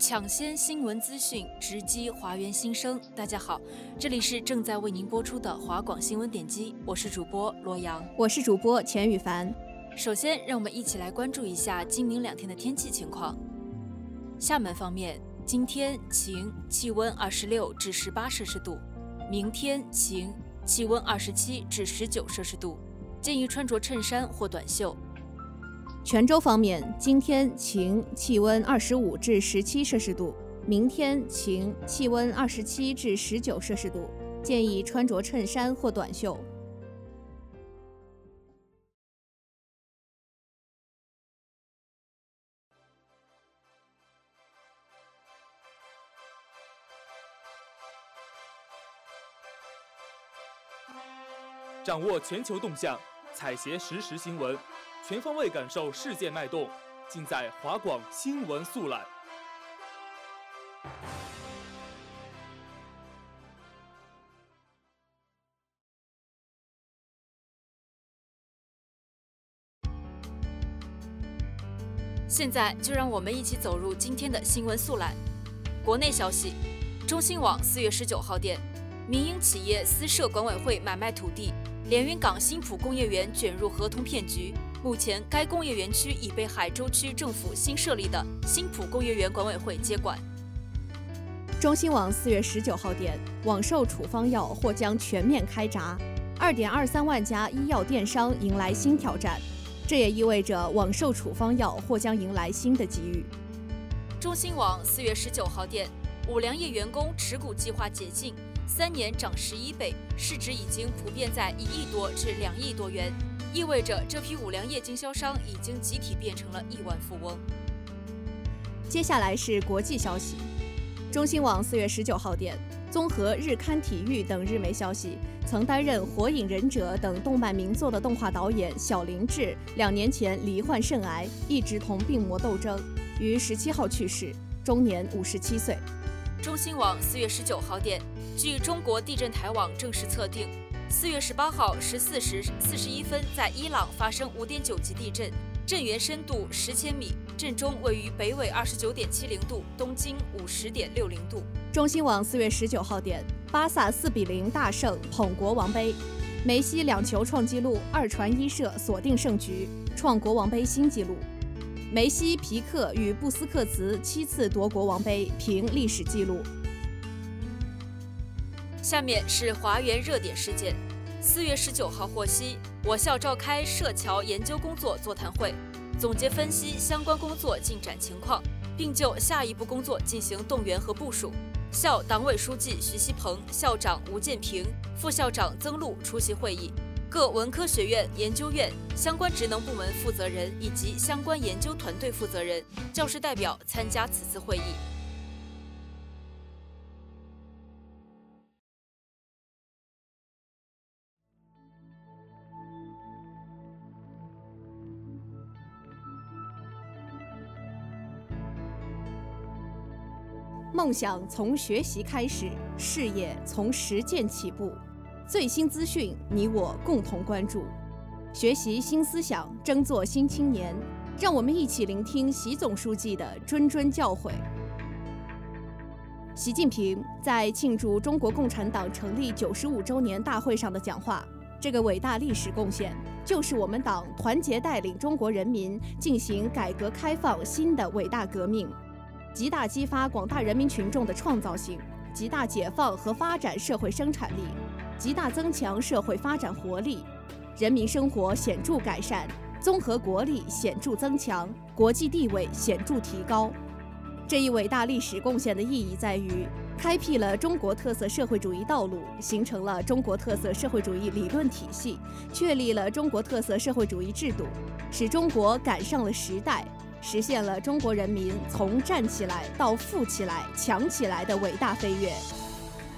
抢先新闻资讯，直击华园新生。大家好，这里是正在为您播出的华广新闻点击，我是主播罗阳，我是主播钱雨凡。首先，让我们一起来关注一下今明两天的天气情况。厦门方面，今天晴，气温二十六至十八摄氏度；明天晴，气温二十七至十九摄氏度，建议穿着衬衫或短袖。泉州方面，今天晴，气温二十五至十七摄氏度；明天晴，气温二十七至十九摄氏度，建议穿着衬衫或短袖。掌握全球动向，采撷实时新闻。全方位感受世界脉动，尽在华广新闻速览。现在就让我们一起走入今天的新闻速览。国内消息：中新网四月十九号电，民营企业私设管委会买卖土地，连云港新浦工业园卷入合同骗局。目前，该工业园区已被海州区政府新设立的新浦工业园管委会接管。中新网四月十九号电，网售处方药或将全面开闸，二点二三万家医药电商迎来新挑战，这也意味着网售处方药或将迎来新的机遇。中新网四月十九号电，五粮液员工持股计划解禁，三年涨十一倍，市值已经普遍在一亿多至两亿多元。意味着这批五粮液经销商已经集体变成了亿万富翁。接下来是国际消息。中新网四月十九号电，综合日刊体育等日媒消息，曾担任《火影忍者》等动漫名作的动画导演小林智，两年前罹患肾癌，一直同病魔斗争，于十七号去世，终年五十七岁。中新网四月十九号电，据中国地震台网正式测定。四月十八号十四时四十一分，在伊朗发生五点九级地震，震源深度十千米，震中位于北纬二十九点七零度，东经五十点六零度。中新网四月十九号电，巴萨四比零大胜捧国王杯，梅西两球创纪录，二传一射锁定胜局，创国王杯新纪录。梅西、皮克与布斯克茨七次夺国王杯，平历史纪录。下面是华园热点事件。四月十九号获悉，我校召开涉侨研究工作座谈会，总结分析相关工作进展情况，并就下一步工作进行动员和部署。校党委书记徐锡鹏、校长吴建平、副校长曾璐出席会议，各文科学院、研究院相关职能部门负责人以及相关研究团队负责人、教师代表参加此次会议。梦想从学习开始，事业从实践起步。最新资讯，你我共同关注。学习新思想，争做新青年。让我们一起聆听习总书记的谆谆教诲。习近平在庆祝中国共产党成立九十五周年大会上的讲话：这个伟大历史贡献，就是我们党团结带领中国人民进行改革开放新的伟大革命。极大激发广大人民群众的创造性，极大解放和发展社会生产力，极大增强社会发展活力，人民生活显著改善，综合国力显著增强，国际地位显著提高。这一伟大历史贡献的意义在于，开辟了中国特色社会主义道路，形成了中国特色社会主义理论体系，确立了中国特色社会主义制度，使中国赶上了时代。实现了中国人民从站起来到富起来、强起来的伟大飞跃。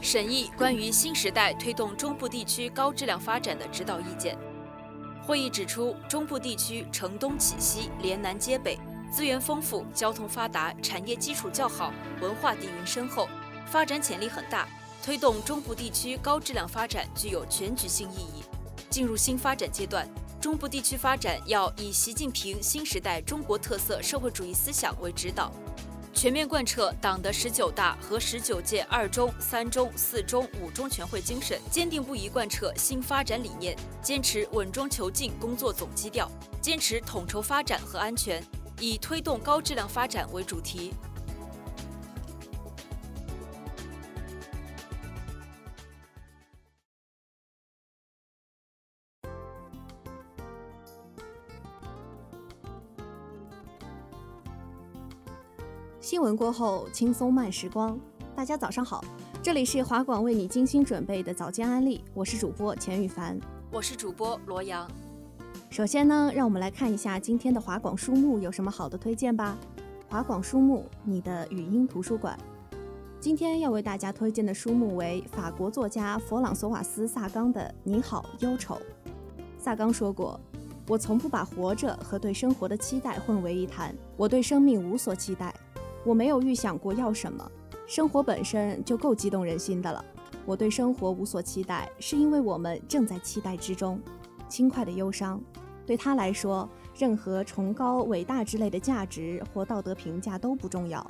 审议关于新时代推动中部地区高质量发展的指导意见。会议指出，中部地区承东启西、连南接北，资源丰富、交通发达、产业基础较好、文化底蕴深厚，发展潜力很大。推动中部地区高质量发展具有全局性意义。进入新发展阶段。中部地区发展要以习近平新时代中国特色社会主义思想为指导，全面贯彻党的十九大和十九届二中、三中、四中、五中全会精神，坚定不移贯彻新发展理念，坚持稳中求进工作总基调，坚持统筹发展和安全，以推动高质量发展为主题。新闻过后，轻松慢时光。大家早上好，这里是华广为你精心准备的早间安利，我是主播钱雨凡，我是主播罗阳。首先呢，让我们来看一下今天的华广书目有什么好的推荐吧。华广书目，你的语音图书馆。今天要为大家推荐的书目为法国作家弗朗索瓦斯·萨冈的《你好，忧愁》。萨冈说过：“我从不把活着和对生活的期待混为一谈，我对生命无所期待。”我没有预想过要什么，生活本身就够激动人心的了。我对生活无所期待，是因为我们正在期待之中。轻快的忧伤，对他来说，任何崇高、伟大之类的价值或道德评价都不重要。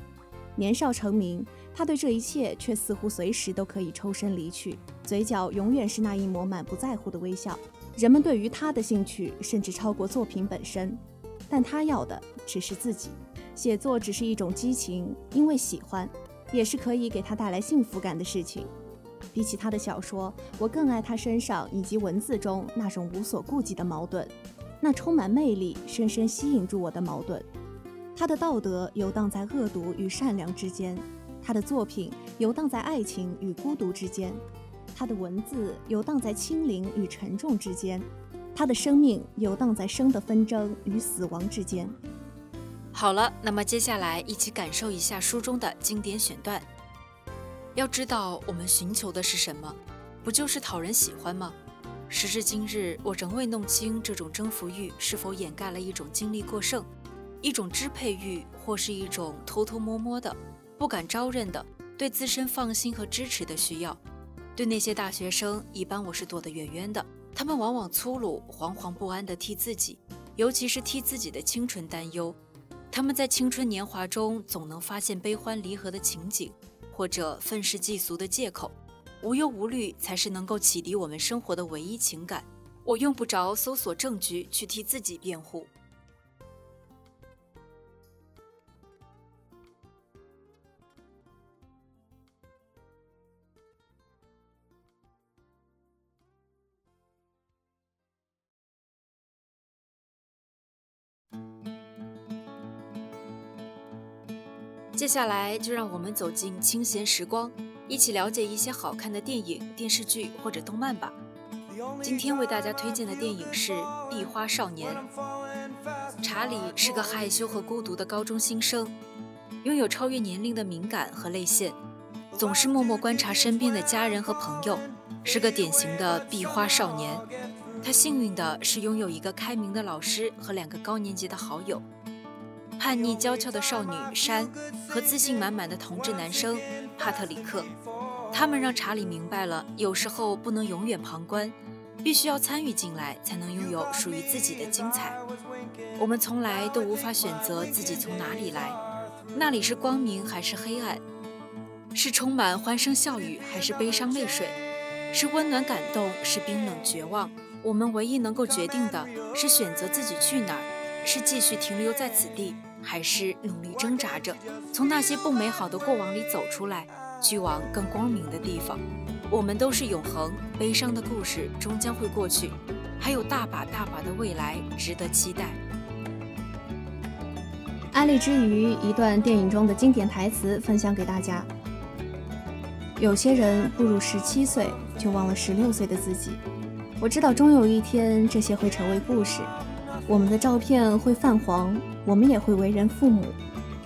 年少成名，他对这一切却似乎随时都可以抽身离去，嘴角永远是那一抹满不在乎的微笑。人们对于他的兴趣甚至超过作品本身，但他要的只是自己。写作只是一种激情，因为喜欢，也是可以给他带来幸福感的事情。比起他的小说，我更爱他身上以及文字中那种无所顾忌的矛盾，那充满魅力、深深吸引住我的矛盾。他的道德游荡在恶毒与善良之间，他的作品游荡在爱情与孤独之间，他的文字游荡在清灵与沉重之间，他的生命游荡在生的纷争与死亡之间。好了，那么接下来一起感受一下书中的经典选段。要知道，我们寻求的是什么？不就是讨人喜欢吗？时至今日，我仍未弄清这种征服欲是否掩盖了一种精力过剩，一种支配欲，或是一种偷偷摸摸的、不敢招认的对自身放心和支持的需要。对那些大学生，一般我是躲得远远的。他们往往粗鲁、惶惶不安地替自己，尤其是替自己的青春担忧。他们在青春年华中总能发现悲欢离合的情景，或者愤世嫉俗的借口。无忧无虑才是能够启迪我们生活的唯一情感。我用不着搜索证据去替自己辩护。接下来就让我们走进清闲时光，一起了解一些好看的电影、电视剧或者动漫吧。今天为大家推荐的电影是《壁花少年》。查理是个害羞和孤独的高中新生，拥有超越年龄的敏感和泪腺，总是默默观察身边的家人和朋友，是个典型的壁花少年。他幸运的是拥有一个开明的老师和两个高年级的好友。叛逆娇俏的少女珊和自信满满的同志男生帕特里克，他们让查理明白了，有时候不能永远旁观，必须要参与进来，才能拥有属于自己的精彩。我们从来都无法选择自己从哪里来，那里是光明还是黑暗，是充满欢声笑语还是悲伤泪水，是温暖感动是冰冷绝望。我们唯一能够决定的是选择自己去哪儿，是继续停留在此地。还是努力挣扎着，从那些不美好的过往里走出来，去往更光明的地方。我们都是永恒，悲伤的故事终将会过去，还有大把大把的未来值得期待。安利之余，一段电影中的经典台词分享给大家：有些人步入十七岁就忘了十六岁的自己。我知道，终有一天这些会成为故事。我们的照片会泛黄，我们也会为人父母，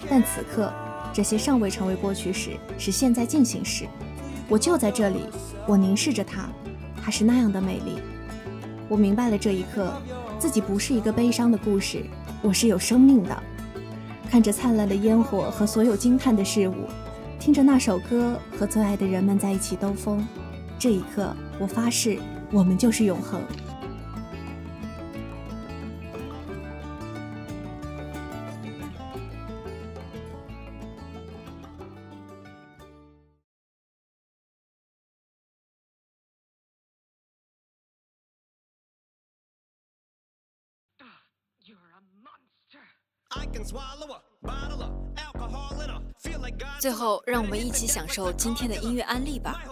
但此刻，这些尚未成为过去时，是现在进行时。我就在这里，我凝视着它，它是那样的美丽。我明白了这一刻，自己不是一个悲伤的故事，我是有生命的。看着灿烂的烟火和所有惊叹的事物，听着那首歌和最爱的人们在一起兜风，这一刻，我发誓，我们就是永恒。I can swallow a bottle of alcohol in a 最后，让我们一起享受今天的音乐安利吧。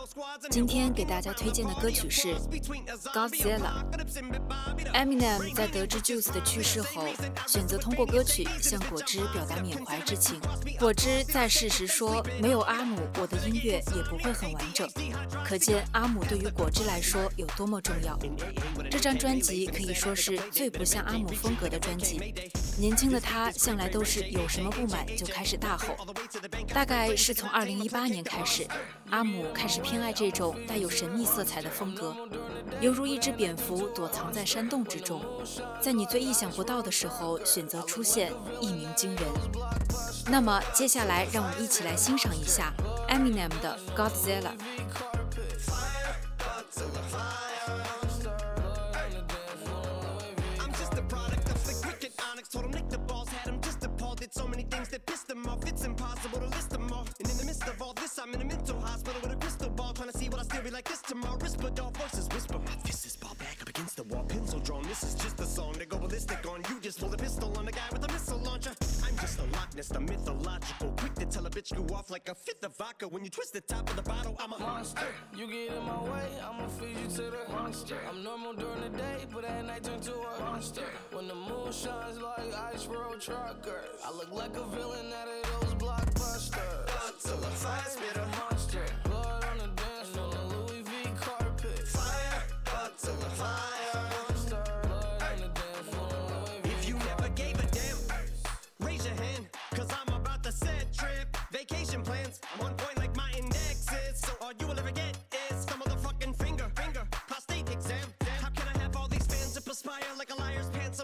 今天给大家推荐的歌曲是《Godzilla》。Eminem 在得知 Juice 的去世后，选择通过歌曲向果汁表达缅怀之情。果汁在世时说：“没有阿姆，我的音乐也不会很完整。”可见阿姆对于果汁来说有多么重要。这张专辑可以说是最不像阿姆风格的专辑。年轻的他向来都是有什么不满就开始大吼。大概是从2018年开始，阿姆开始偏爱这种带有神秘色彩的风格，犹如一只蝙蝠躲藏在山洞之中，在你最意想不到的时候选择出现，一鸣惊人。那么接下来让我们一起来欣赏一下 Eminem 的 Godzilla。Like this to my wrist, but all voices whisper. My fist is ball back up against the wall, pencil drawn. This is just a song to go ballistic on. You just pull a pistol on a guy with a missile launcher. I'm just a Loch Ness, the mythological. Quick to tell a bitch go off like a fifth of vodka. When you twist the top of the bottle, I'm a monster. You get in my way, I'ma feed you to the monster. I'm normal during the day, but at night turn to a monster. When the moon shines like ice road truckers, I look like a villain out of those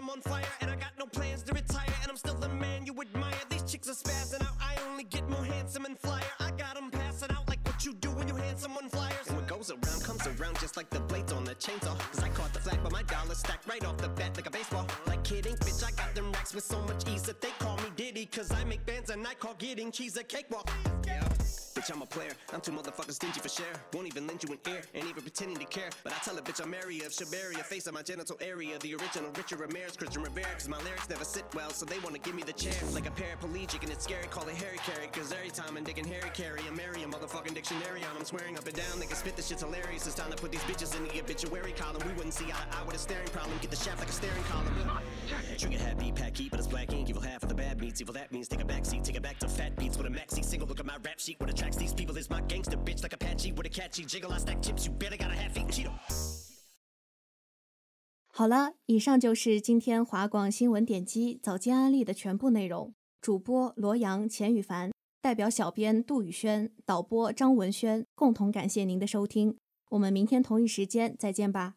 I'm on fire and I got no plans to retire. And I'm still the man you admire. These chicks are spazzing out. I only get more handsome and flyer. I got them passing out like what you do when you hand someone flyers. And what goes around comes around just like the blades on the chainsaw. Cause I caught the flag, but my dollar stacked right off the bat like a baseball. Like kidding, bitch, I got them racks with so much ease that they call me Diddy. Cause I make bands and I call getting cheese a cakewalk. Yeah. Bitch, I'm a player. I'm too motherfucking stingy for share. Won't even lend you an ear, ain't even pretending to care. But I tell a bitch I'm area of Shabaria, face of my genital area. The original Richard Ramirez, Christian Rivera. Cause my lyrics never sit well, so they wanna give me the chair. Like a paraplegic, and it's scary, call it Harry Carry. Cause every time I'm digging Harry Carry, I'm Mary, a motherfucking dictionary on. I'm swearing up and down, niggas spit this shit's hilarious. It's time to put these bitches in the obituary column. We wouldn't see eye to eye with a staring problem. Get the shaft like a staring column. Trigger happy, pack heat, but it's black ink. Evil half of the bad meats. Evil that means take a back seat, take it back to fat beats with a maxi my rap sheet. What attracts these people is my gangster bitch like Apache with a catchy jiggle. I stack chips. You better got a half eaten Cheeto. 好了，以上就是今天华广新闻点击早间安利的全部内容。主播罗阳、钱宇凡，代表小编杜宇轩、导播张文轩，共同感谢您的收听。我们明天同一时间再见吧。